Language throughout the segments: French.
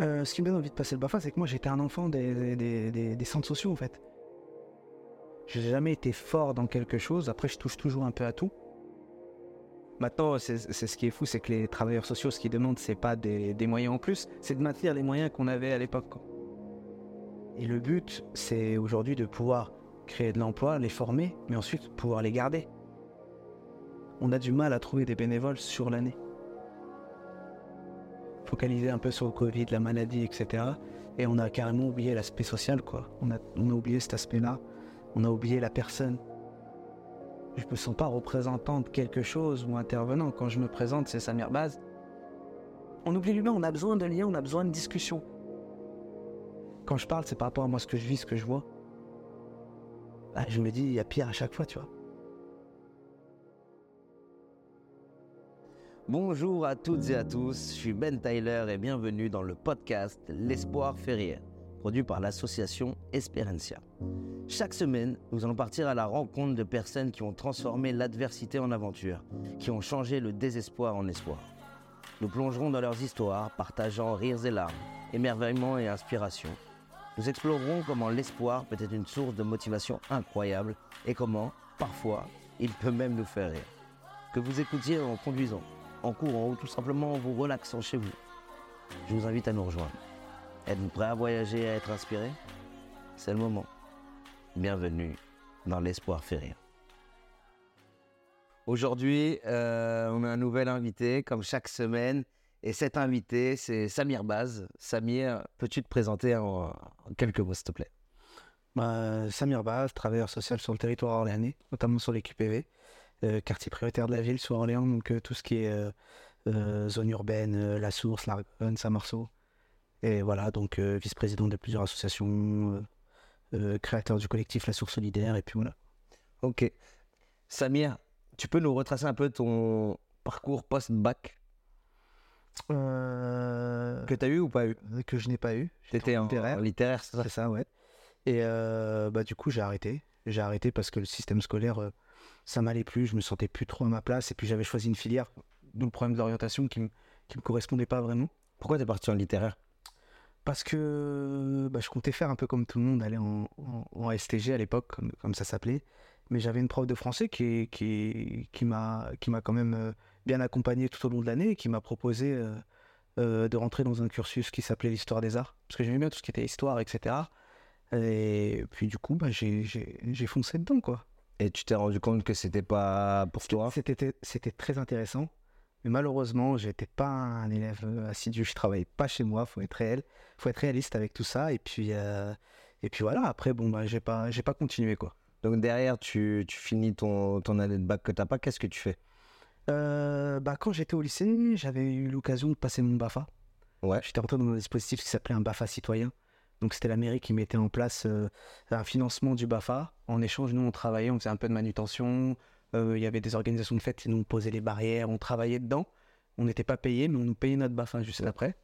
Euh, ce qui me donne envie de passer le BAFA, c'est que moi j'étais un enfant des, des, centres sociaux en fait. J'ai jamais été fort dans quelque chose. Après, je touche toujours un peu à tout. Maintenant, c'est ce qui est fou, c'est que les travailleurs sociaux, ce qu'ils demandent, c'est pas des, moyens en plus, c'est de maintenir les moyens qu'on avait à l'époque. Et le but, c'est aujourd'hui de pouvoir créer de l'emploi, les former, mais ensuite pouvoir les garder. On a du mal à trouver des bénévoles sur l'année. Focaliser un peu sur le Covid, la maladie, etc. Et on a carrément oublié l'aspect social, quoi. On a, on a oublié cet aspect-là. On a oublié la personne. Je me sens pas représentant de quelque chose ou intervenant. Quand je me présente, c'est Samir Baz. On oublie l'humain, on a besoin de liens, on a besoin de discussion. Quand je parle, c'est par rapport à moi ce que je vis, ce que je vois. Ah, je me dis, il y a pire à chaque fois, tu vois. Bonjour à toutes et à tous, je suis Ben Tyler et bienvenue dans le podcast L'Espoir fait rire, produit par l'association Esperencia. Chaque semaine, nous allons partir à la rencontre de personnes qui ont transformé l'adversité en aventure, qui ont changé le désespoir en espoir. Nous plongerons dans leurs histoires, partageant rires et larmes, émerveillement et inspiration. Nous explorerons comment l'espoir peut être une source de motivation incroyable et comment, parfois, il peut même nous faire rire. Que vous écoutiez en conduisant, en courant ou tout simplement en vous relaxant chez vous. Je vous invite à nous rejoindre. Êtes-vous prêt à voyager et à être inspiré? C'est le moment. Bienvenue dans l'espoir fait rire. Aujourd'hui, euh, on a un nouvel invité, comme chaque semaine. Et cet invité, c'est Samir Baz. Samir, peux-tu te présenter en, quelques mots, s'il te plaît? Bah, Samir Baz, travailleur social sur le territoire orléanais, notamment sur l'équipe PV, euh, quartier prioritaire de la ville sur Orléans, donc euh, tout ce qui est euh, euh, zone urbaine, euh, La Source, l'Argonne, Saint-Marceau. Et voilà, donc euh, vice-président de plusieurs associations, euh, euh, créateur du collectif La Source Solidaire, et puis voilà. Ok. Samir, tu peux nous retracer un peu ton parcours post-bac? Euh, que tu as eu ou pas eu? que je n'ai pas eu. J'étais T'étais en littéraire. en littéraire, c'est ça? C'est ça, ouais. Et euh, bah, du coup, j'ai arrêté. J'ai arrêté parce que le système scolaire, euh, ça m'allait plus. Je me sentais plus trop à ma place. Et puis, j'avais choisi une filière, d'où le problème de l'orientation, qui me, qui me correspondait pas vraiment. Pourquoi t'es parti en littéraire? Parce que bah, je comptais faire un peu comme tout le monde, aller en, en- en STG à l'époque, comme, comme ça s'appelait. Mais j'avais une prof de français qui, qui, qui m'a quand même euh, bien accompagné tout au long de l'année et qui m'a proposé euh, euh, de rentrer dans un cursus qui s'appelait l'histoire des arts. Parce que j'aimais bien tout ce qui était histoire, etc. Et puis du coup, bah, j'ai foncé dedans, quoi. Et tu t'es rendu compte que c'était pas pour toi C'était c'était très intéressant. Mais malheureusement, j'étais pas un élève euh, assidu. Je travaillais pas chez moi. Faut être réel, faut être réaliste avec tout ça. Et puis euh, et puis voilà. Après, bon, bah, j'ai pas j'ai pas continué, quoi. Donc derrière, tu, tu finis ton, ton année de bac que t'as pas, qu'est-ce que tu fais? Euh, bah, quand j'étais au lycée, j'avais eu l'occasion de passer mon BAFA. Ouais. J'étais rentré dans un dispositif qui s'appelait un BAFA citoyen. Donc c'était la mairie qui mettait en place euh, un financement du BAFA. En échange, nous, on travaillait, on faisait un peu de manutention. Euh, Il y avait des organisations de fêtes qui nous posaient les barrières, on travaillait dedans. On n'était pas payé, mais on nous payait notre BAFA juste après.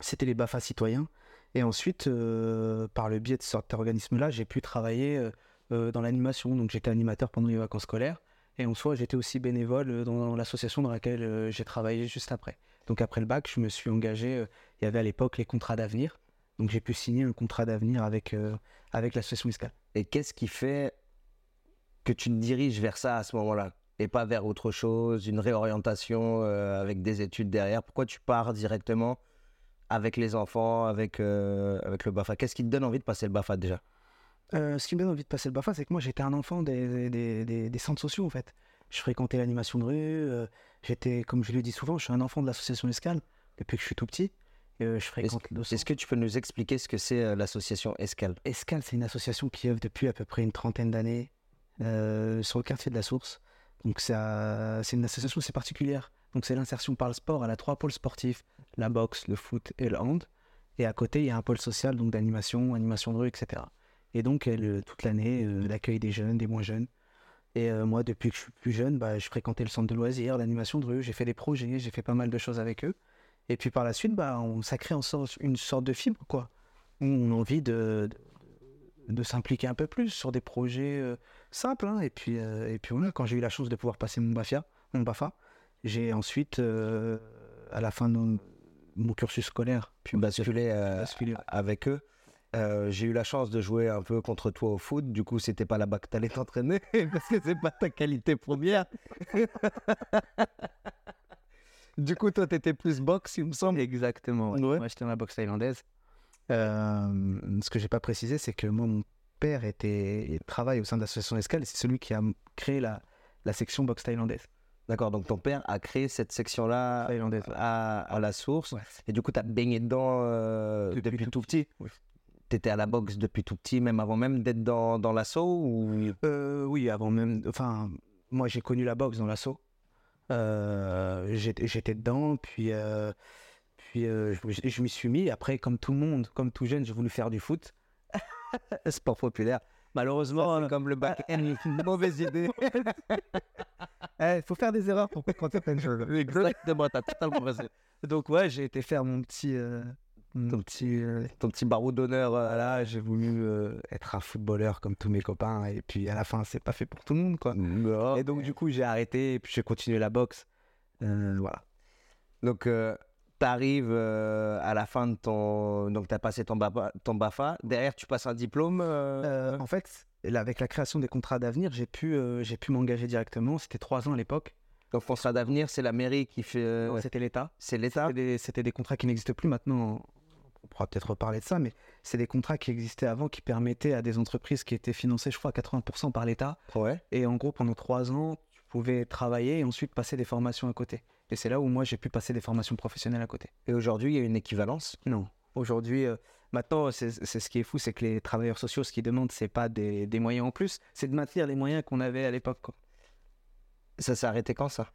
C'était les BAFA citoyens. Et ensuite, euh, par le biais de cet organisme-là, j'ai pu travailler dans l'animation. Donc j'étais animateur pendant les vacances scolaires. Et en soi, j'étais aussi bénévole dans l'association dans laquelle j'ai travaillé juste après. Donc après le bac, je me suis engagé. il y avait à l'époque les contrats d'avenir. Donc j'ai pu signer un contrat d'avenir avec, euh, avec l'association Escal. Et qu'est-ce qui fait que tu te diriges vers ça à ce moment-là? Et pas vers autre chose, une réorientation euh, avec des études derrière? Pourquoi tu pars directement avec les enfants, avec, euh, avec le BAFA? Qu'est-ce qui te donne envie de passer le BAFA déjà? Ce qui me donne envie de passer le BAFA, c'est que moi j'étais un enfant des, des, des- des centres sociaux en fait. Je fréquentais l'animation de rue. j'étais, comme je le dis souvent, je suis un enfant de l'association Escal depuis que je suis tout petit. Je fréquente le Est-ce que tu peux nous expliquer ce que c'est euh, l'association Escale? Escal, c'est une association qui œuvre depuis à peu près une trentaine d'années euh, sur le quartier de la Source. Donc c'est une association assez particulière. Donc c'est l'insertion par le sport. Elle a trois pôles sportifs la boxe, le foot et le hand. Et à côté, il y a un pôle social donc d'animation, animation de rue, etc. Et donc elle, euh, toute l'année, euh, l'accueil des jeunes, des moins jeunes. Et euh, moi, depuis que je suis plus jeune, bah, je fréquentais le centre de loisirs, l'animation de rue. J'ai fait des projets, j'ai fait pas mal de choses avec eux. Et puis par la suite, bah, on, ça crée en une sorte de fibre, quoi. On a envie de, de, de s'impliquer un peu plus sur des projets euh, simples. hein. Et puis, euh, et puis voilà, quand j'ai eu la chance de pouvoir passer mon BAFA, mon BAFA j'ai ensuite, euh, à la fin de, mon cursus scolaire. Puis ouais. avec eux. Euh, j'ai eu la chance de jouer un peu contre toi au foot. Du coup, c'était pas là-bas que t'allais t'entraîner parce que c'est pas ta qualité première. du coup, toi, t'étais plus boxe, il me semble. Exactement. Ouais. Ouais. Moi, j'étais dans la boxe thaïlandaise. Euh, ce que j'ai pas précisé, c'est que moi, mon père était il travaille au sein de l'association Escale et c'est celui qui a créé la, la section boxe thaïlandaise. D'accord, donc ton père a créé cette section-là à, à la source. Ouais. Et du coup, t'as baigné dedans euh, depuis, Depuis tout, tout petit. oui. T'étais à la boxe depuis tout petit, même avant même d'être dans, dans l'assaut ou... Euh, oui, avant même. Enfin, moi, j'ai connu la boxe dans l'assaut. Euh, j'étais dedans, puis, euh, puis euh, je, je m'y suis mis. Après, comme tout le monde, comme tout jeune, j'ai voulu faire du foot. Sport populaire. Malheureusement, C'est comme le back-end, une mauvaise idée. il faut faire des erreurs pour comprendre certaines choses. Exactement, t'as totalement raison. Donc, ouais, j'ai été faire mon petit. euh, mon petit euh, Ton petit barreau d'honneur. euh, voilà, j'ai voulu euh, être un footballeur comme tous mes copains. Et puis, à la fin, c'est pas fait pour tout le monde, quoi. non. Et donc, du coup, j'ai arrêté et puis j'ai continué la boxe. Euh, voilà. Donc, euh, t'arrives euh, à la fin de ton... Donc, t'as passé ton, BAFA, ton BAFA. Derrière, tu passes un diplôme. euh, Euh, en fait, là, avec la création des contrats d'avenir, j'ai pu, euh, j'ai pu m'engager directement. C'était trois ans à l'époque. Donc, contrat d'avenir, c'est la mairie qui fait... euh, Ouais, C'était l'État. C'est l'État C'était des, c'était des contrats qui n'existent plus maintenant. On pourra peut-être reparler de ça, mais c'est des contrats qui existaient avant qui permettaient à des entreprises qui étaient financées, je crois, à 80% par l'État. Ouais. Et en gros, pendant trois ans, tu pouvais travailler et ensuite passer des formations à côté. Et c'est là où moi, j'ai pu passer des formations professionnelles à côté. Et aujourd'hui, il y a une équivalence? Non. Aujourd'hui, euh, maintenant, c'est ce qui est fou, c'est que les travailleurs sociaux, ce qu'ils demandent, c'est pas des, des moyens en plus, c'est de maintenir les moyens qu'on avait à l'époque. Ça s'est arrêté quand, ça?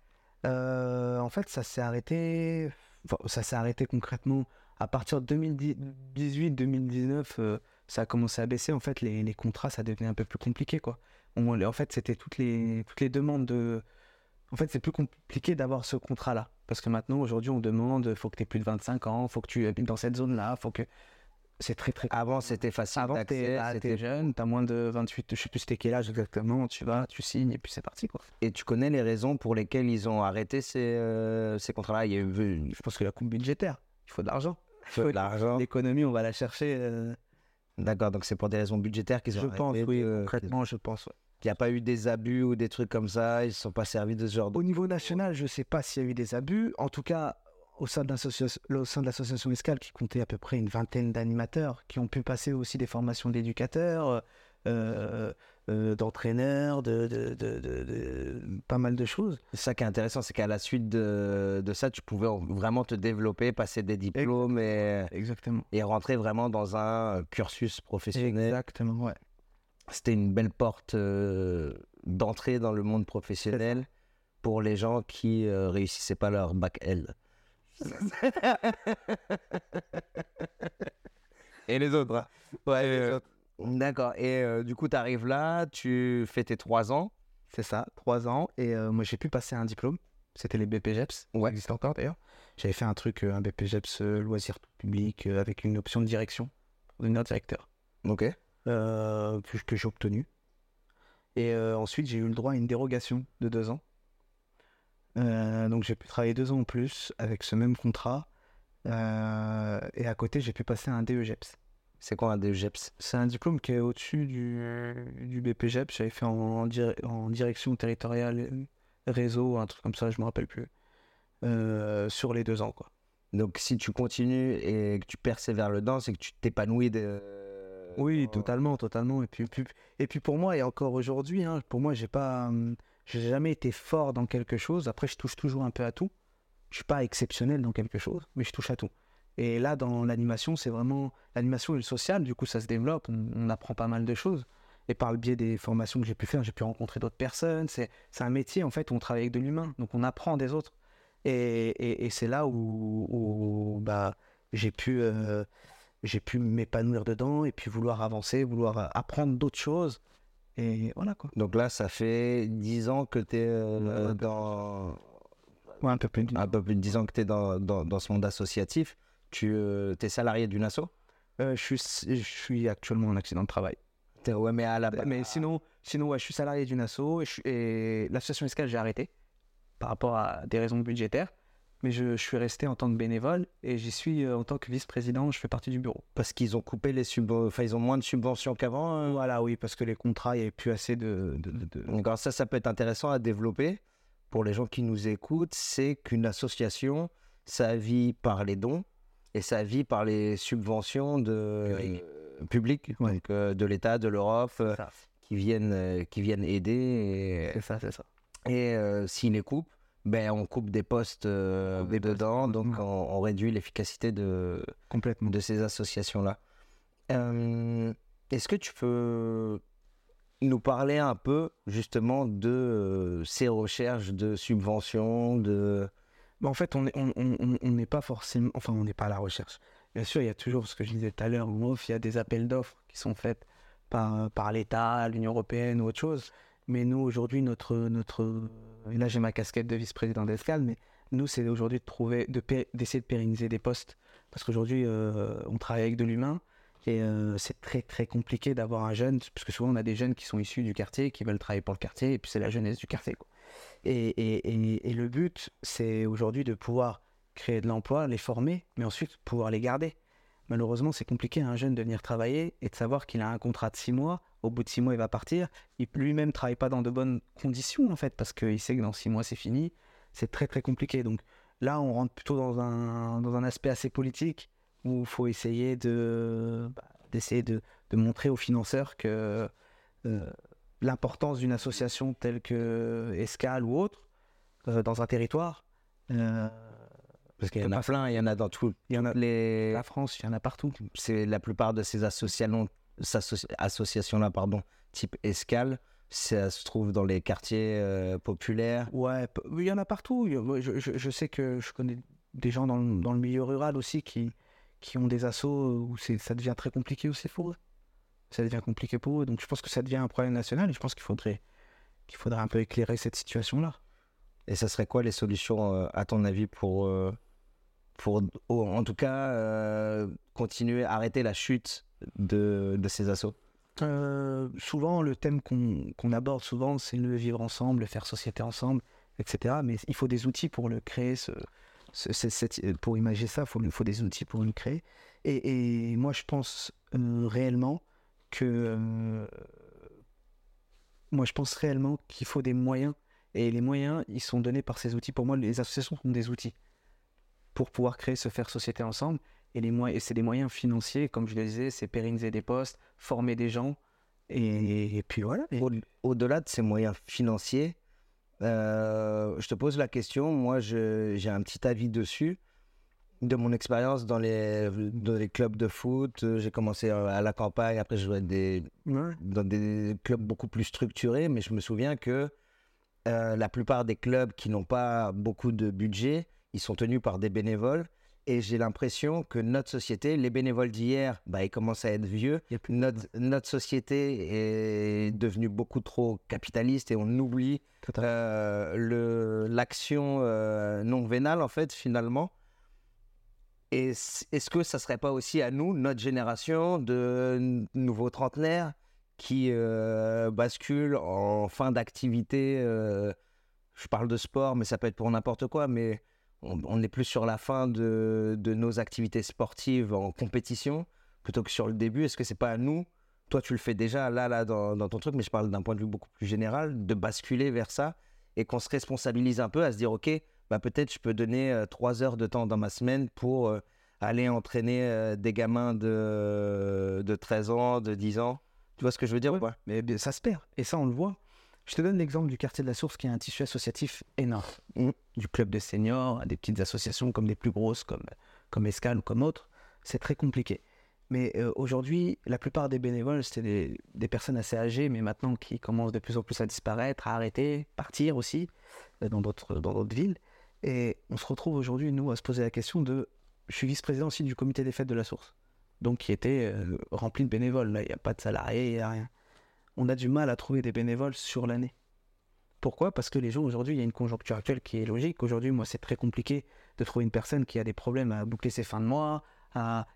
Euh, en fait, ça s'est arrêté. enfin, ça s'est arrêté concrètement à partir de 2018-2019. euh, ça a commencé à baisser. En fait, les, les contrats, ça devenait un peu plus compliqué, quoi. On- en fait, c'était toutes les toutes les demandes de. En fait, c'est plus compliqué d'avoir ce contrat-là. Parce que maintenant, aujourd'hui, on demande faut que tu aies plus de 25 ans, faut que tu habites dans cette zone-là, faut que. C'est très, très Avant, c'était facile Avant, t'es jeune, t'as moins de 28, je sais plus c'était quel âge exactement, tu vas, tu signes et puis c'est parti, quoi. Et tu connais les raisons pour lesquelles ils ont arrêté ces, euh, ces contrats-là? Il y a eu Je pense que la coupe budgétaire, il faut de l'argent. Faut l'argent. L'économie, on va la chercher. euh, D'accord, donc c'est pour des raisons budgétaires qu'ils ont je pense, oui, de- concrètement, je pense. ouais. Il n'y a pas eu des abus ou des trucs comme ça, ils ne se sont pas servis de ce genre de... Au niveau national, je sais pas s'il y a eu des abus. En tout cas, au sein de l'association, au sein de l'association Escale, qui comptait à peu près une vingtaine d'animateurs, qui ont pu passer aussi des formations d'éducateurs, euh, euh, d'entraîneurs, de, de- de- de- de- pas mal de choses. C'est ça qui est intéressant, c'est qu'à la suite de, ça, tu pouvais en- vraiment te développer, passer des diplômes et, Exactement. et rentrer vraiment dans un cursus professionnel. Exactement, ouais. C'était une belle porte euh, d'entrée dans le monde professionnel pour les gens qui euh, réussissaient pas leur bac L. et les autres. hein. Ouais, Euh, D'accord. Et euh, du coup, tu arrives là, tu fais tes trois ans. C'est ça, trois ans. Et euh, moi, j'ai pu passer un diplôme. C'était les BPGEPS. Ouais. Existe encore d'ailleurs. J'avais fait un truc, euh, un BPGEPS loisirs tout public euh, avec une option de direction pour devenir directeur Ok. euh, que, j'ai obtenu. Et ensuite, j'ai eu le droit à une dérogation de deux ans. Donc, j'ai pu travailler deux ans en plus avec ce même contrat. Et à côté, j'ai pu passer un DEGEPS. C'est quoi un DEGEPS C'est un diplôme qui est au-dessus du, du BPGEP. J'avais fait en, en dir- en direction territoriale réseau, un truc comme ça, je me rappelle plus. Euh, sur les deux ans, quoi. Donc, si tu continues et que tu persévères dedans, c'est que tu t'épanouis de... Oui, totalement, totalement. Et puis, puis- et puis pour moi, et encore aujourd'hui, hein, pour moi, j'ai pas, hum, j'ai jamais été fort dans quelque chose. Après, je touche toujours un peu à tout. Je suis pas exceptionnel dans quelque chose, mais je touche à tout. Et là, dans l'animation, c'est vraiment l'animation et le social. Du coup, ça se développe. On, on apprend pas mal de choses. Et par le biais des formations que j'ai pu faire, j'ai pu rencontrer d'autres personnes. C'est, un métier en fait où on travaille avec de l'humain, donc on apprend des autres. Et, et- et c'est là où, où, bah, j'ai pu, euh, j'ai pu m'épanouir dedans et puis vouloir avancer, vouloir euh, apprendre d'autres choses. Et voilà quoi. Donc là, ça fait 10 ans que tu es Ouais, dans... Ouais, un peu plus. Un peu plus de 10 ans que tu es dans, dans, dans ce monde associatif. Tu es salarié d'une asso? Euh, je, suis, je suis actuellement en accident de travail. Ouais, mais à la base... Mais sinon, sinon ouais, je suis salarié d'une asso et, je suis- et l'association escale, j'ai arrêté par rapport à des raisons budgétaires. mais je, je suis resté en tant que bénévole et j'y suis euh, en tant que vice-président, je fais partie du bureau. Parce qu'ils ont coupé les subventions, enfin ils ont moins de subventions qu'avant. euh. Voilà, oui, parce que les contrats, il n'y avait plus assez de... de- de- de- Donc alors ça, ça peut être intéressant à développer pour les gens qui nous écoutent. C'est qu'une association, ça vit par les dons et ça vit par les subventions de Publiques. euh, Ouais. donc euh, de l'État, de l'Europe, euh, qui viennent euh, qui viennent aider. C'est ça, c'est ça. Et, s'ils les coupent, ben on coupe des postes dedans, donc ouais. on, on réduit l'efficacité de Complètement. de ces associations-là. Euh, Est-ce que tu peux nous parler un peu justement de ces recherches de subventions, de... En fait, on n'est on, pas forcément... Enfin, on n'est pas à la recherche. Bien sûr, il y a toujours, ce que je disais tout à l'heure, il y a des appels d'offres qui sont faits par, l'État, l'Union Européenne ou autre chose. Mais nous, aujourd'hui, notre... notre... Et là, j'ai ma casquette de vice-président d'Escal, mais nous, c'est aujourd'hui de trouver, d'essayer de pérenniser des postes. Parce qu'aujourd'hui, euh, on travaille avec de l'humain. Et euh, c'est très très compliqué d'avoir un jeune, parce que souvent on a des jeunes qui sont issus du quartier, qui veulent travailler pour le quartier, et puis c'est la jeunesse du quartier. quoi. Et, le but, c'est aujourd'hui de pouvoir créer de l'emploi, les former, mais ensuite pouvoir les garder. Malheureusement, c'est compliqué à un jeune de venir travailler et de savoir qu'il a un contrat de six mois. Au bout de six mois, il va partir. Il lui-même travaille pas dans de bonnes conditions, en fait, parce qu'il sait que dans six mois, c'est fini. C'est très très compliqué. Donc là, on rentre plutôt dans un, dans un aspect assez politique où il faut essayer de bah, d'essayer de, de montrer aux financeurs que euh, l'importance d'une association telle que Escale ou autre euh, dans un territoire. euh, Parce qu'il y en a plein, il y en a dans tous il y en a les... la France, il y en a partout. C'est la plupart de ces associations, associations-là, pardon, type escale, ça se trouve dans les quartiers euh, populaires. Ouais, il y en a partout. Je, je- je sais que je connais des gens dans le, dans le milieu rural aussi qui, qui ont des assos où ça devient très compliqué aussi pour eux. Ça devient compliqué pour eux. Donc je pense que ça devient un problème national et je pense qu'il faudrait, qu'il faudrait un peu éclairer cette situation-là. Et ça serait quoi les solutions, euh, à ton avis, pour, euh, pour oh, en tout cas, euh, continuer, arrêter la chute de, de ces Euh, souvent, le thème qu'on qu'on aborde souvent, c'est le vivre ensemble, le faire société ensemble, etc. Mais il faut des outils pour le créer, ce, ce- ce- cette- pour imaginer ça, il faut, faut des outils pour le créer. Et, et moi, je pense réellement que... euh, moi, je pense réellement qu'il faut des moyens. Et les moyens, ils sont donnés par ces outils. Pour moi, les associations sont des outils pour pouvoir créer ce faire société ensemble. Et, les moyens, c'est des moyens financiers, comme je le disais, c'est pérenniser des postes, former des gens. Et, puis voilà. Au-delà de ces moyens financiers, euh, je te pose la question. Moi, j'ai un petit avis dessus. De mon expérience dans les, dans les clubs de foot, euh, j'ai commencé euh, à la campagne, après je jouais des, Ouais. dans des clubs beaucoup plus structurés, mais je me souviens que euh, la plupart des clubs qui n'ont pas beaucoup de budget, ils sont tenus par des bénévoles. Et j'ai l'impression que notre société, les bénévoles d'hier, bah, ils commencent à être vieux. Notre, notre société est devenue beaucoup trop capitaliste et on oublie euh, l'action euh, non vénale, en fait, finalement. Et est-ce que ça serait pas aussi à nous, notre génération de nouveaux trentenaires, qui euh, basculent en fin d'activité euh, Je parle de sport, mais ça peut être pour n'importe quoi, mais on, on est plus sur la fin de, nos activités sportives en compétition plutôt que sur le début. Est-ce que c'est pas à nous toi, tu le fais déjà là, là, dans ton truc, mais je parle d'un point de vue beaucoup plus général, de basculer vers ça et qu'on se responsabilise un peu à se dire, OK, bah, peut-être je peux donner euh, trois heures de temps dans ma semaine pour euh, aller entraîner euh, des gamins de, de 13 ans, de 10 ans. Tu vois ce que je veux dire ou Ouais. pas? Mais ça se perd. Et ça, on le voit. Je te donne l'exemple du quartier de la Source, qui est un tissu associatif énorme. Mhm. Du club de seniors à des petites associations comme des plus grosses, comme, comme Escale ou comme autres. C'est très compliqué. Mais euh, aujourd'hui, la plupart des bénévoles, c'était des, des personnes assez âgées, mais maintenant qui commencent de plus en plus à disparaître, à arrêter, partir aussi euh, dans d'autres villes. Et on se retrouve aujourd'hui, nous, à se poser la question de... Je suis vice-président aussi du comité des fêtes de la Source, donc qui était euh, rempli de bénévoles. Là, il n'y a pas de salariés, il n'y a rien. On a du mal à trouver des bénévoles sur l'année. Pourquoi? Parce que les gens, aujourd'hui, il y a une conjoncture actuelle qui est logique. Aujourd'hui, moi, c'est très compliqué de trouver une personne qui a des problèmes à boucler ses fins de mois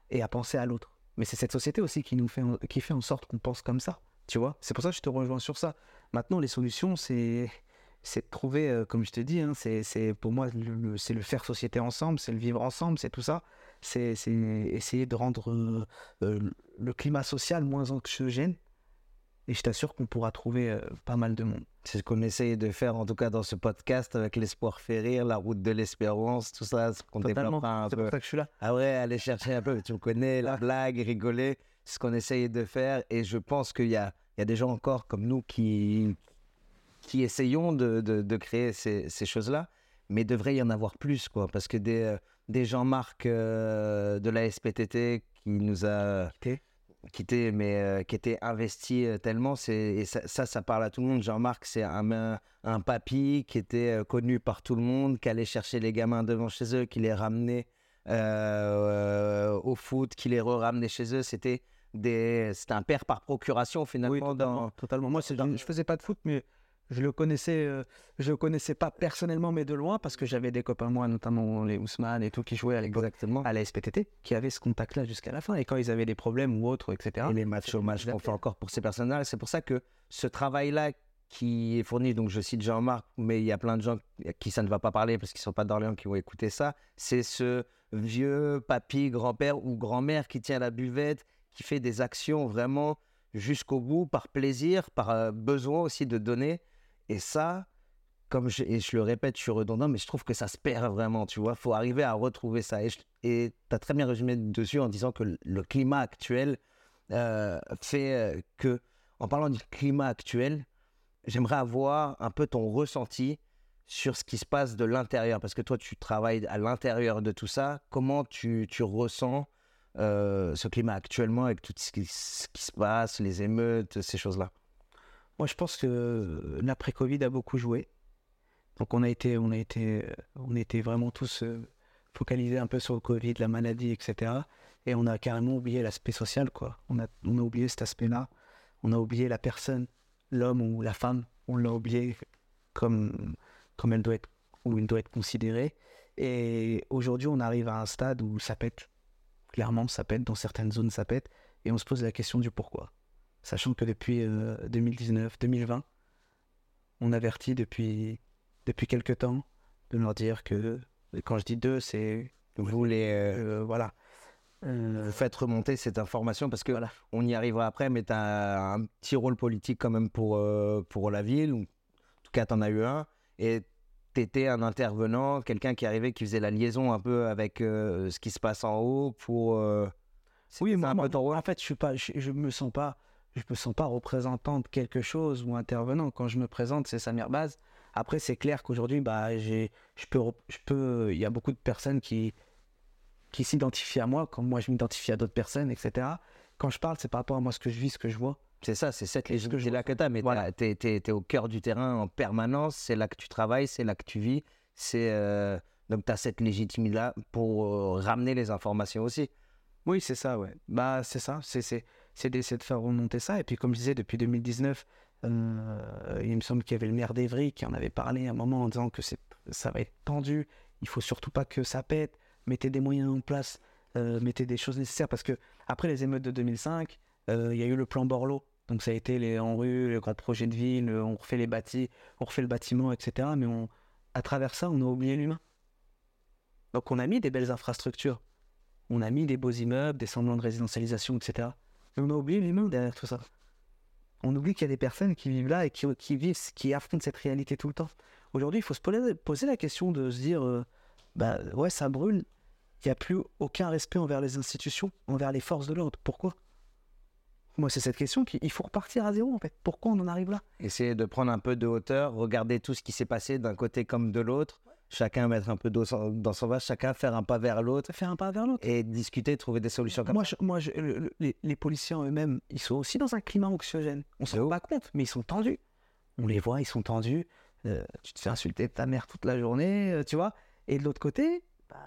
et à penser à l'autre. Mais c'est cette société aussi qui nous fait, qui fait en sorte qu'on pense comme ça. Tu vois? C'est pour ça que je te rejoins sur ça. Maintenant, les solutions, c'est c'est de trouver, euh, comme je te dis, hein, c'est, c'est- pour moi, c'est le faire société ensemble, c'est le vivre ensemble, c'est tout ça. C'est, c'est essayer de rendre euh, euh, le climat social moins anxiogène. Et je t'assure qu'on pourra trouver euh, pas mal de monde. C'est ce qu'on essaye de faire, en tout cas dans ce podcast, avec l'espoir fait rire, la route de l'espérance, tout ça, ce qu'on développera un C'est peu. pour ça que je suis là. Ah ouais, aller chercher un peu, tu me connais, la Ah. blague, rigoler, c'est ce qu'on essaye de faire. Et je pense qu'il y a, il y a des gens encore comme nous qui, qui essayons de, de- de créer ces, ces choses-là, mais il devrait y en avoir plus, quoi. Parce que des, euh, des Jean-Marc euh, de la SPTT qui nous a Quitté. quitté, mais euh, qui était investi tellement, c'est, et ça, ça, ça parle à tout le monde. Jean-Marc, c'est un, un, papy qui était connu par tout le monde, qui allait chercher les gamins devant chez eux, qui les ramenait euh, au foot, qui les re-ramenait chez eux. C'était, des, c'était un père par procuration finalement. Oui, totalement. dans- totalement. Moi, dans- je, je faisais pas de foot, mais je le connaissais. euh, je le connaissais pas personnellement, mais de loin, parce que j'avais des copains moi, notamment les Ousmane et tout, qui jouaient à l'époque Exactement. à la SPTT, qui avaient ce contact-là jusqu'à la fin. Et quand ils avaient des problèmes ou autres, etc. et les matchs au match qu'on fait encore pour ces personnages. C'est pour ça que ce travail-là qui est fourni, donc je cite Jean-Marc, mais il y a plein de gens à qui ça ne va pas parler parce qu'ils ne sont pas d'Orléans qui vont écouter ça. C'est ce vieux papy, grand-père ou grand-mère qui tient la buvette, qui fait des actions vraiment jusqu'au bout, par plaisir, par euh, besoin aussi de donner. Et ça, comme je, et je le répète, je suis redondant, mais je trouve que ça se perd vraiment, tu vois. Il faut arriver à retrouver ça. Et tu as très bien résumé dessus en disant que le- climat actuel euh, fait euh, que, en parlant du climat actuel, j'aimerais avoir un peu ton ressenti sur ce qui se passe de l'intérieur, parce que toi, tu travailles à l'intérieur de tout ça. Comment tu, tu ressens euh, ce climat actuellement avec tout ce qui se passe, les émeutes, ces choses-là? Moi, je pense que euh, l'après-Covid a beaucoup joué. Donc, on a été, on a été, euh, on était vraiment tous euh, focalisés un peu sur le Covid, la maladie, etc. Et on a carrément oublié l'aspect social, quoi. On a, on a oublié cet aspect-là. On a oublié la personne, l'homme ou la femme. On l'a oublié comme, comme elle doit être, où il doit être considéré. Et aujourd'hui, on arrive à un stade où ça pète. Clairement, ça pète. Dans certaines zones, ça pète. Et on se pose la question du pourquoi. Sachant que depuis euh, 2019, 2020, on avertit depuis, depuis quelques temps de leur dire que, quand je dis deux, c'est. Vous les, euh, euh, voilà. Euh, vous faites remonter cette information parce que Voilà. on y arrivera après, mais tu as un petit rôle politique quand même pour, euh, pour la ville. ou- En tout cas, tu en as eu un. Et tu étais un intervenant, quelqu'un qui arrivait, qui faisait la liaison un peu avec euh, ce qui se passe en haut pour. euh, Oui, moi, un peu moi, ton rôle? en fait, je suis pas, je, je me sens pas, je me sens pas représentant de quelque chose ou intervenant. Quand je me présente, c'est Samir Baz. Après, c'est clair qu'aujourd'hui, bah, j'ai, je peux, je peux, il y a beaucoup de personnes qui, qui s'identifient à moi, comme moi je m'identifie à d'autres personnes, etc. Quand je parle, c'est par rapport à moi ce que je vis, ce que je vois. C'est ça, c'est cette Et ce que je légitimité-là que tu as, mais Voilà. tu es, au cœur du terrain en permanence, c'est là que tu travailles, c'est là que tu vis. c'est euh, Donc tu as cette légitimité-là pour euh, ramener les informations aussi. Oui, c'est ça, ouais. Bah, c'est ça. C'est, c'est, d'essayer de faire remonter ça. Et puis, comme je disais, depuis 2019, euh, il me semble qu'il y avait le maire d'Evry qui en avait parlé à un moment en disant que ça va être tendu. Il faut surtout pas que ça pète. Mettez des moyens en place. euh, mettez des choses nécessaires. Parce que après les émeutes de 2005, euh, il y a eu le plan Borloo. Donc, ça a été les en rue, les grands projets de ville. On refait les bâtis, on refait le bâtiment, etc. Mais à travers ça, on a oublié l'humain. Donc, on a mis des belles infrastructures. On a mis des beaux immeubles, des semblants de résidentialisation, etc. On a oublié l'humain derrière tout ça. On oublie qu'il y a des personnes qui vivent là et qui, vivent, qui affrontent cette réalité tout le temps. Aujourd'hui, il faut se poser, poser la question de se dire, euh, bah ouais, ça brûle. Il n'y a plus aucun respect envers les institutions, envers les forces de l'ordre. Pourquoi? Moi, c'est cette question qu'il faut repartir à zéro en fait. Pourquoi on en arrive là? Essayer de prendre un peu de hauteur, regarder tout ce qui s'est passé d'un côté comme de l'autre, chacun mettre un peu d'eau dans- son vase, chacun faire un pas vers l'autre Faire un pas vers l'autre. et discuter, trouver des solutions comme Moi, ça. je- moi je- le- le- les, les policiers eux-mêmes, ils sont aussi dans un climat anxiogène. On s'en rend pas compte, mais ils sont tendus. On les voit, ils sont tendus. Euh, tu te fais insulter de ta mère toute la journée, euh, tu vois. Et de l'autre côté, bah,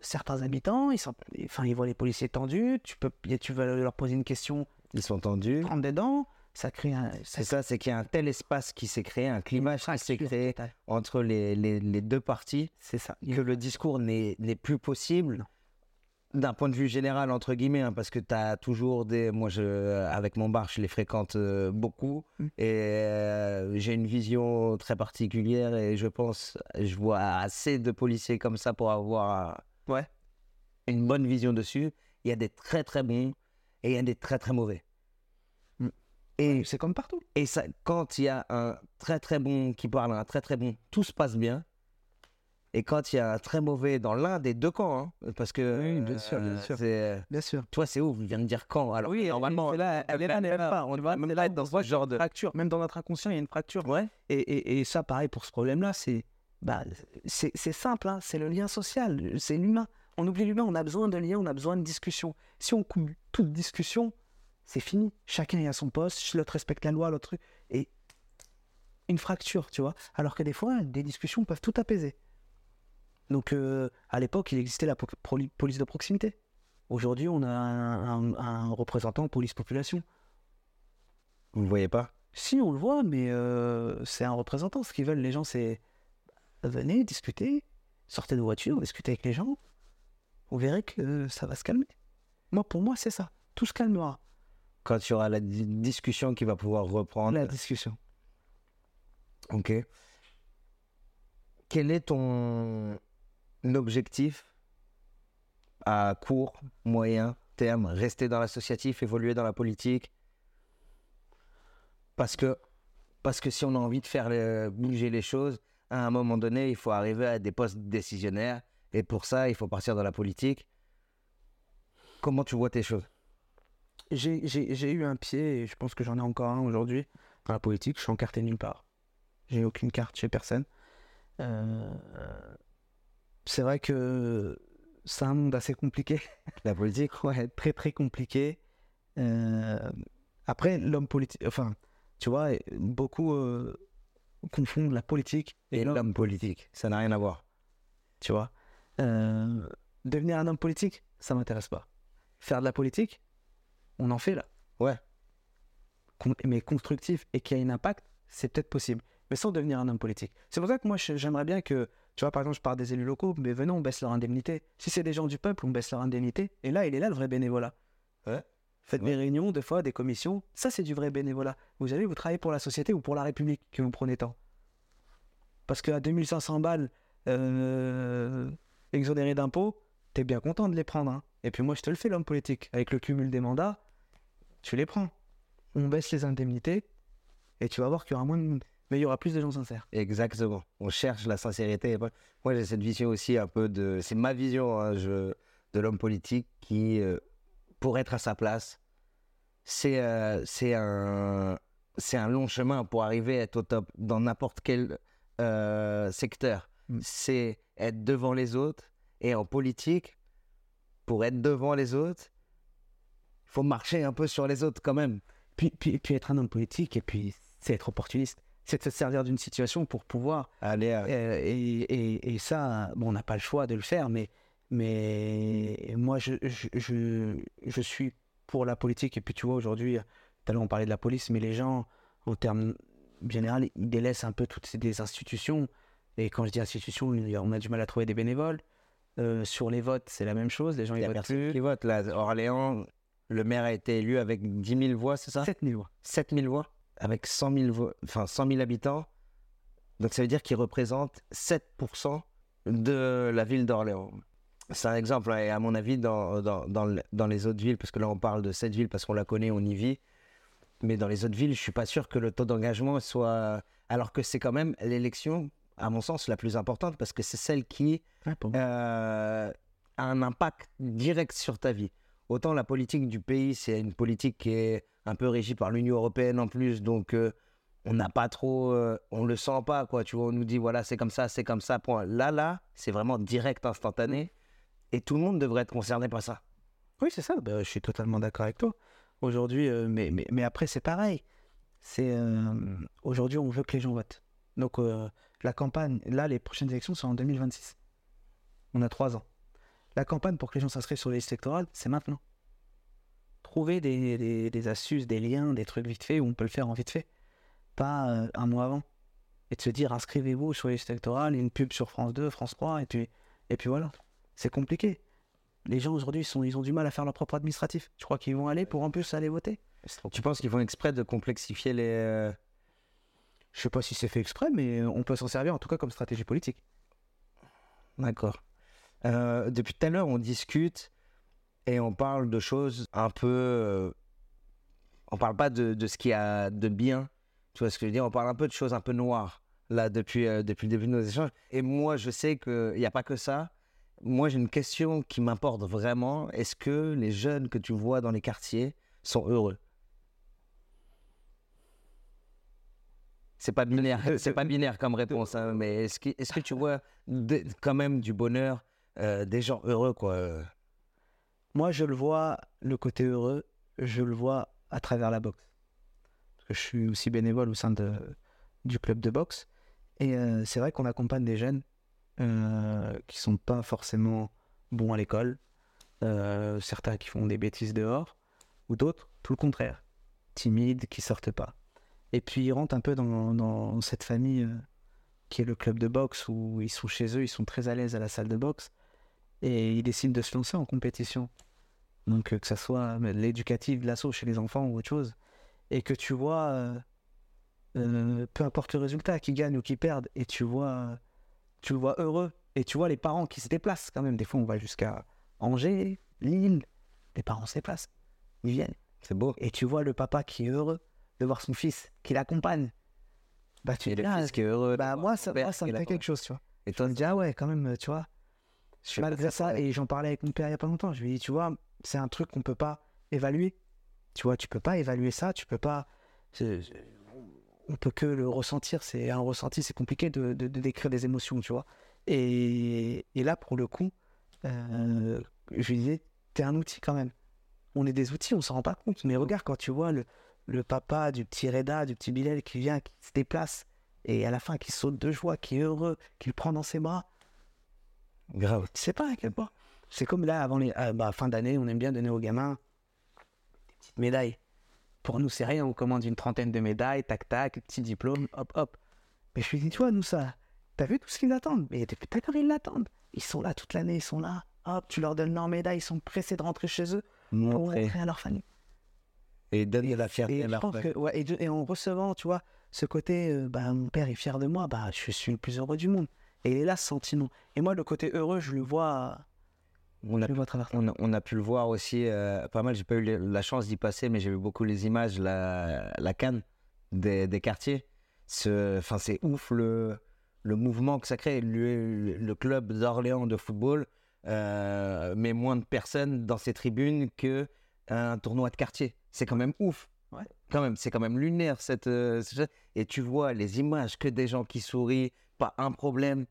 certains habitants, ils, sont, enfin, ils voient les policiers tendus. Tu, peux, tu vas leur poser une question, Ils sont tendus. prendre des dents. Ça crée un. C'est ça, c'est qu'il y a un tel espace qui s'est créé, un climat qui s'est créé entre les, les- les deux parties C'est ça. que le discours n'est n'est plus possible. d'un point de vue général, entre guillemets, hein, parce que tu as toujours des. Moi, je, avec mon bar, je les fréquente euh, beaucoup. Mm. Et euh, j'ai une vision très particulière. Et je pense, je vois assez de policiers comme ça pour avoir Ouais. une bonne vision dessus. Il y a des très très bons et il y a des très très mauvais. Et, C'est comme partout. et ça, quand il y a un très très bon qui parle un très très bon, tout se passe bien. Et quand il y a un très mauvais dans l'un des deux camps, hein, parce que Oui, bien sûr, bien euh, sûr. Bien sûr. toi, c'est où? Je viens de dire quand Alors, Oui, normalement, c'est là, elle est là, elle est là. pas, on va même là, dans ce genre de. fracture. Même dans notre inconscient, il y a une fracture. Ouais. Et, et, et ça, pareil, pour ce problème-là, c'est bah, c'est simple, hein, c'est le lien social, c'est l'humain. On oublie l'humain, on a besoin de liens, on a besoin de discussion. Si on coupe toute discussion, c'est fini. Chacun est à son poste, l'autre respecte la loi, l'autre. Et une fracture, tu vois. Alors que des fois, des discussions peuvent tout apaiser. Donc, euh, à l'époque, il existait la police de proximité. Aujourd'hui, on a un, un- un représentant police-population. Vous ne voyez pas? Si, on le voit, mais euh, c'est un représentant. Ce qu'ils veulent, les gens, c'est bah, venez discuter, sortez de voiture, discutez avec les gens. Vous verrez que ça va se calmer. Moi, pour moi, c'est ça. Tout se calmera. Quand il y aura la di- discussion qui va pouvoir reprendre. La discussion. Ok. Quel est ton objectif à court, moyen terme Rester dans l'associatif, évoluer dans la politique? Parce que, parce que si on a envie de faire le- bouger les choses, à un moment donné, il faut arriver à des postes décisionnaires. Et pour ça, il faut partir dans la politique. Comment tu vois tes choses? J'ai- eu un pied, et je pense que j'en ai encore un aujourd'hui, dans la politique. Je suis encarté nulle part. J'ai aucune carte chez personne. Euh, C'est vrai que c'est un monde assez compliqué. La politique Ouais, très très compliqué. Euh, Après, l'homme politique, enfin, tu vois, beaucoup euh, confondent la politique et l'homme politique, ça n'a rien à voir. tu vois. Devenir un homme politique, ça m'intéresse pas. Faire de la politique, on en fait là. Ouais. Con- mais constructif et qui a un impact, c'est peut-être possible. Mais sans devenir un homme politique. C'est pour ça que moi, j'aimerais bien que, tu vois, par exemple, je parle des élus locaux, mais venons, on baisse leur indemnité. Si c'est des gens du peuple, on baisse leur indemnité. Et là, il est là le vrai bénévolat. Ouais. Faites Ouais. des réunions, des fois, des commissions. Ça, c'est du vrai bénévolat. Vous allez, vous travaillez pour la société ou pour la République que vous prenez tant. Parce qu'à 2500 balles, euh, exonéré d'impôts, t'es bien content de les prendre. hein. Et puis moi, je te le fais, l'homme politique. Avec le cumul des mandats, tu les prends. On baisse les indemnités et tu vas voir qu'il y aura moins de monde. Mais il y aura plus de gens sincères. Exactement. On cherche la sincérité. Moi, j'ai cette vision aussi un peu de. C'est ma vision hein, je- de l'homme politique qui, euh, pour être à sa place, c'est euh, un, c'est un long chemin pour arriver à être au top dans n'importe quel euh, secteur. Mm. C'est être devant les autres. Et en politique, pour être devant les autres, il faut marcher un peu sur les autres quand même. Puis, puis, puis être un homme politique, et puis c'est être opportuniste. C'est de se servir d'une situation pour pouvoir Allez, euh, Euh, et, et- et ça, bon, on n'a pas le choix de le faire, mais, mais moi, je, je, je, je suis pour la politique. Et puis, tu vois, aujourd'hui, tout à l'heure, on parlait de la police, mais les gens, en termes général, ils délaissent un peu toutes ces des institutions. Et quand je dis institutions, on a du mal à trouver des bénévoles. Euh, sur les votes, c'est la même chose. Les gens, il ils votent plus. qui vote. Là, Orléans, le maire a été élu avec 10 000 voix, c'est ça? 7000 voix. 7000 voix avec 100 000, voix, enfin 100 000 habitants. Donc ça veut dire qu'il représente 7% de la ville d'Orléans. C'est un exemple, hein, et à mon avis, dans, dans, dans, dans les autres villes, parce que là on parle de cette ville parce qu'on la connaît, on y vit, mais dans les autres villes, je suis pas sûr que le taux d'engagement soit... Alors que c'est quand même l'élection, à mon sens, la plus importante, parce que c'est celle qui moi. euh, a un impact direct sur ta vie. Autant la politique du pays, c'est une politique qui est un peu régie par l'Union européenne en plus, donc euh, on n'a pas trop, euh, on le sent pas quoi. Tu vois, on nous dit voilà c'est comme ça, c'est comme ça. Point. Là là, c'est vraiment direct, instantané, et tout le monde devrait être concerné par ça. Oui, c'est ça. Bah, je suis totalement d'accord avec toi. Aujourd'hui, euh, mais, mais, mais après, c'est pareil. C'est euh, aujourd'hui, on veut que les gens votent. Donc, la campagne, là, les prochaines élections sont en 2026. On a trois ans. La campagne pour que les gens s'inscrivent sur les listes électorales, c'est maintenant. Trouver des, des- des astuces, des liens, des trucs vite fait où on peut le faire en vite fait. Pas euh, un mois avant. Et de se dire, inscrivez-vous sur les listes électorales, une pub sur France 2, France 3, et puis, et puis voilà. C'est compliqué. Les gens aujourd'hui, ils, ils ont du mal à faire leur propre administratif. Tu crois qu'ils vont aller pour en plus aller voter Tu penses qu'ils font exprès de complexifier les. euh, Je sais pas si c'est fait exprès, mais on peut s'en servir en tout cas comme stratégie politique. D'accord. Euh, depuis tout à l'heure, on discute et on parle de choses un peu. euh, on parle pas de, de ce qu'il y a de bien. Tu vois ce que je veux dire? On parle un peu de choses un peu noires, là, depuis, euh, depuis le début de nos échanges. Et moi, je sais qu'il n'y a pas que ça. Moi, j'ai une question qui m'importe vraiment. Est-ce que les jeunes que tu vois dans les quartiers sont heureux? C'est pas binaire, c'est pas binaire comme réponse, hein, mais est-ce que, est-ce que tu vois quand même du bonheur, euh, des gens heureux, quoi euh, Moi, je le vois, le côté heureux, je le vois à travers la boxe. Parce que je suis aussi bénévole au sein de, du club de boxe. Et euh, c'est vrai qu'on accompagne des jeunes euh, qui sont pas forcément bons à l'école. Certains qui font des bêtises dehors, ou d'autres, tout le contraire, timides, qui sortent pas. Et puis ils rentrent un peu dans, dans cette famille qui est le club de boxe où ils sont chez eux, ils sont très à l'aise à la salle de boxe et ils décident de se lancer en compétition. Donc euh, que ça soit euh, l'éducatif de l'assaut chez les enfants ou autre chose. Et que tu vois, euh, euh, peu importe le résultat, qui gagne ou qui perde, et tu vois, tu le vois heureux. Et tu vois les parents qui se déplacent quand même. Des fois, on va jusqu'à Angers, Lille. Les parents se déplacent. Ils viennent. C'est beau. Et tu vois le papa qui est heureux de voir son fils, qui l'accompagne. Bah, tu Et le ah, fils qui est heureux. bah, moi, ça, moi, ça me fait quelque chose, tu vois. Et me dis, ah ouais, quand même, tu vois. Je suis Malgré ça, et j'en parlais avec mon père il y a pas longtemps, je lui ai dit, tu vois, c'est un truc qu'on peut pas évaluer. Tu vois, tu peux pas évaluer ça, tu peux pas. On peut que le ressentir, c'est un ressenti, c'est compliqué de, de- de décrire des émotions, tu vois. Et, et là, pour le coup, euh, je lui disais, t'es un outil quand même. On est des outils, on s'en rend pas compte. Mais regarde, quand tu vois le, le papa du petit Reda, du petit Bilal qui vient, qui se déplace, et à la fin qui saute de joie, qui est heureux, qui le prend dans ses bras, Grave. tu sais pas à quel point. C'est comme là, avant les ah, bah, fin d'année, on aime bien donner aux gamins des petites médailles. Pour nous, c'est rien, on commande une trentaine de médailles, tac tac, petit diplôme, hop hop. Mais je lui dis, tu vois, nous, ça, t'as vu tout ce qu'ils attendent? Mais depuis tout à ils l'attendent. Ils sont là toute l'année, ils sont là. Hop, tu leur donnes leur médaille, ils sont pressés de rentrer chez eux pour montrer à leur famille. Et donner la fierté Et, à je leur pense père. que, ouais, et, de- et en recevant, tu vois, ce côté, euh, bah, mon père est fier de moi, bah, je suis le plus heureux du monde. Et il est là, ce sentiment. Et moi, le côté heureux, je le vois, On a. On on pu le voir aussi euh, pas mal. J'ai pas eu la chance d'y passer, mais j'ai vu beaucoup les images, la, la canne des, des quartiers. Ce- c'est ouf le, le mouvement que ça crée. Le, le club d'Orléans de football euh, met moins de personnes dans ses tribunes que un tournoi de quartier. C'est quand même ouf. Ouais. Quand même, c'est quand même lunaire cette, euh, cette- Et tu vois les images que des gens qui sourient, pas un problème.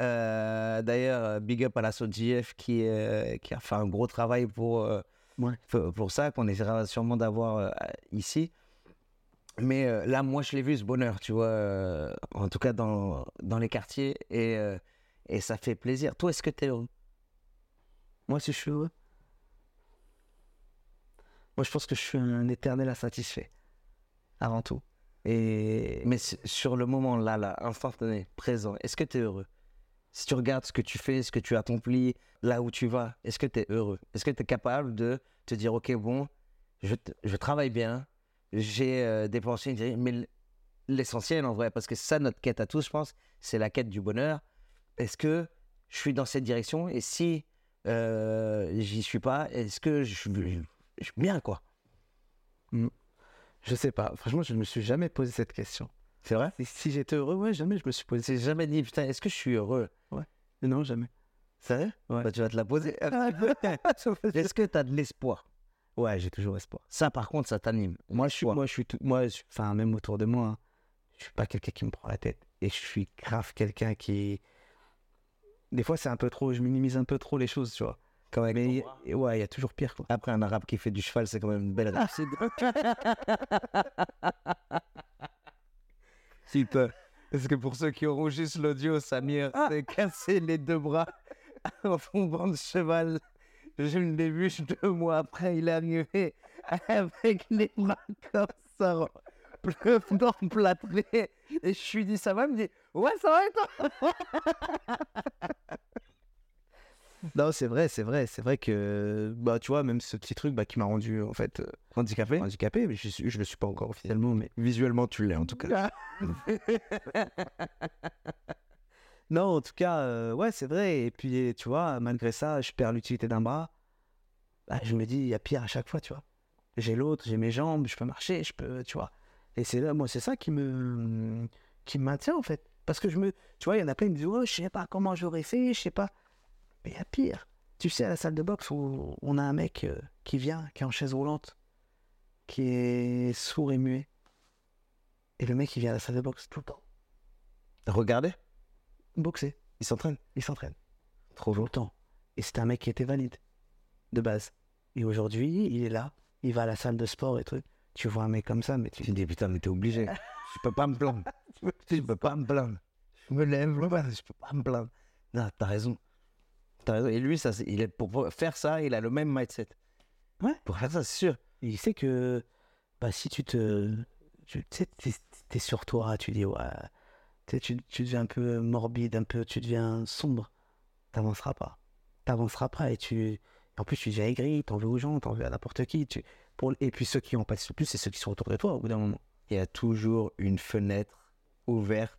Euh, D'ailleurs, euh, big up à la SOGF qui, euh, qui a fait un gros travail pour, euh, Ouais. pour, ça, qu'on essaiera sûrement d'avoir ici. Mais là, moi, je l'ai vu, ce bonheur, tu vois, en tout cas dans, dans les quartiers, et, et ça fait plaisir. Toi, est-ce que tu es heureux? Moi, si je suis heureux, moi, je pense que je suis un éternel insatisfait, avant tout. Et Mais sur le moment, là, là, instantané, présent, est-ce que tu es heureux? Si tu regardes ce que tu fais, ce que tu accomplis, là où tu vas, est-ce que tu es heureux? Est-ce que tu es capable de te dire, OK, bon, je, je travaille bien, j'ai euh, dépensé mais l'essentiel en vrai, parce que ça notre quête à tous, je pense, c'est la quête du bonheur. Est-ce que je suis dans cette direction? Et si euh, j'y suis pas, est-ce que je, suis- bien, quoi? Je sais pas, franchement, je ne me suis jamais posé cette question. C'est vrai? Si, si j'étais heureux, ouais, jamais je me suis posé. C'est jamais dit, putain, est-ce que je suis heureux? Non, jamais. Sérieux? Ouais. Bah, tu vas te la poser. Est-ce que tu as de l'espoir? Ouais, j'ai toujours espoir. Ça, par contre, ça t'anime. Moi, je suis, moi, je suis, tout- moi, je- enfin, même autour de moi, hein, je suis pas quelqu'un qui me prend la tête. Et je suis grave quelqu'un qui, des fois, c'est un peu trop, je minimise un peu trop les choses, tu vois. Quand. Mais ouais, il y a toujours pire, quoi. Après, un arabe qui fait du cheval, c'est quand même une belle réussite. Super. Parce que pour ceux qui auront juste l'audio, Samir s'est cassé les deux bras en tombant de cheval. Je l'ai vu deux mois après, il est arrivé avec les mains comme ça, pleuvent emplâtrées. Et je lui dis, ça va? Il me dit, ouais, ça va et toi? Non, c'est vrai, c'est vrai, c'est vrai que, bah, tu vois, même ce petit truc bah, qui m'a rendu, en fait, euh, Handicapé handicapé, mais je, suis- je le suis pas encore officiellement, mais Visuellement, tu l'es en tout cas. non, en tout cas, euh, ouais, c'est vrai. Et puis, tu vois, malgré ça, je perds l'utilité d'un bras. Bah, je me dis, il y a pire à chaque fois, tu vois. J'ai l'autre, j'ai mes jambes, je peux marcher, je peux, tu vois. Et c'est là, moi, c'est ça qui me, qui me maintient, en fait. Parce que je me, tu vois, il y en a plein qui me disent, oh, je sais pas comment j'aurais fait, je sais pas. Mais il y a pire. Tu sais, à la salle de boxe, où on a un mec euh, qui vient, qui est en chaise roulante, qui est sourd et muet. Et le mec, il vient à la salle de boxe tout le temps. Regardez, Boxer. il s'entraîne? Il s'entraîne. Trop longtemps. Et c'était un mec qui était valide, de base. Et aujourd'hui, il est là, il va à la salle de sport et trucs. Tu vois un mec comme ça, mais tu Tu dis, putain, mais t'es obligé. Je peux pas me plaindre. Je peux pas me plaindre. Je me lève, je peux pas me plaindre. Non, t'as raison. T'as raison. Et lui, ça, il est, pour faire ça, il a le même mindset. Ouais. Pour faire ça, c'est sûr. Et il sait que bah, si tu te. Tu sais, t'es, t'es sur toi, tu dis, ouais. Tu, tu, deviens un peu morbide, un peu, tu deviens sombre. T'avanceras pas. T'avanceras pas et tu. En plus, tu deviens aigri, t'en veux aux gens, t'en veux à n'importe qui. Tu... Pour... Et puis ceux qui en pâtissent le plus, c'est ceux qui sont autour de toi au bout d'un moment. Il y a toujours une fenêtre ouverte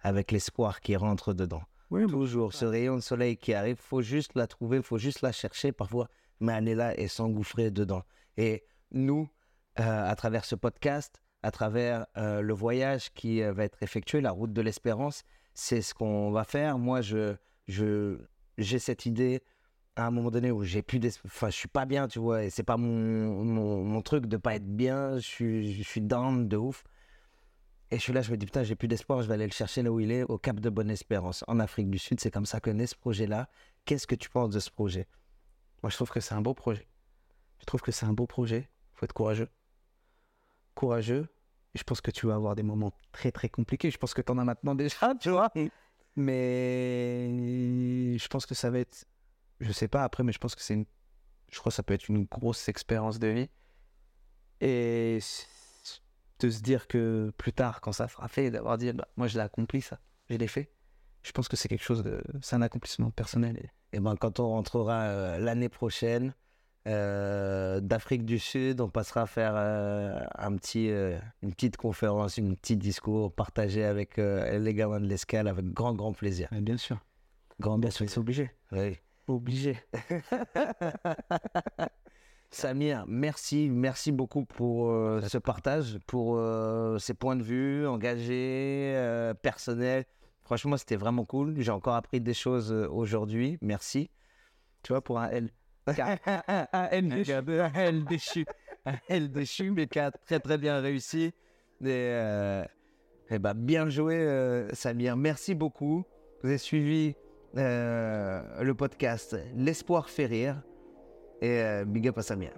avec l'espoir qui rentre dedans. Oui, Toujours. Ce rayon de soleil qui arrive, faut juste la trouver, faut juste la chercher parfois, mais elle est là et s'engouffrer dedans. Et nous, euh, à travers ce podcast, à travers euh, le voyage qui euh, va être effectué, la route de l'espérance, c'est ce qu'on va faire. Moi, je, je, j'ai cette idée à un moment donné où j'ai plus enfin, je suis pas bien, tu vois, et c'est pas mon, mon, mon truc de pas être bien, je suis, je suis down de ouf. Et je suis là, je me dis, putain, j'ai plus d'espoir, je vais aller le chercher là où il est, au Cap de Bonne-Espérance, en Afrique du Sud. C'est comme ça que naît ce projet-là. Qu'est-ce que tu penses de ce projet? Moi, je trouve que c'est un beau projet. Je trouve que c'est un beau projet. Il faut être courageux. Courageux. Je pense que tu vas avoir des moments très, très compliqués. Je pense que tu en as maintenant déjà, tu vois. Mais je pense que ça va être. Je sais pas après, mais je pense que c'est une. Je crois que ça peut être une grosse expérience de vie. Et de se dire que plus tard, quand ça sera fait, d'avoir dit bah, moi, je l'ai accompli, ça. Je l'ai fait. Je pense que c'est quelque chose de. C'est un accomplissement personnel. Et Et ben, quand on rentrera euh, l'année prochaine euh, d'Afrique du Sud, on passera faire euh, un petit, une petite conférence, une petite discours partagé avec les gamins de l'escale avec grand, grand plaisir. Bien sûr. Grand, Bien sûr, c'est obligé. Oui. Obligé. Samir, merci, merci beaucoup pour euh, ce partage, pour euh, ces points de vue engagés, euh, personnels. Franchement, c'était vraiment cool. J'ai encore appris des choses aujourd'hui. Merci. Tu vois, pour un L. un L déchu. Un L déchu. Un L déchu, mais qui a très très bien réussi. Et, eh ben, bien joué, Samir. Merci beaucoup. Vous avez suivi le podcast L'espoir fait rire. Et euh, big up à Samir.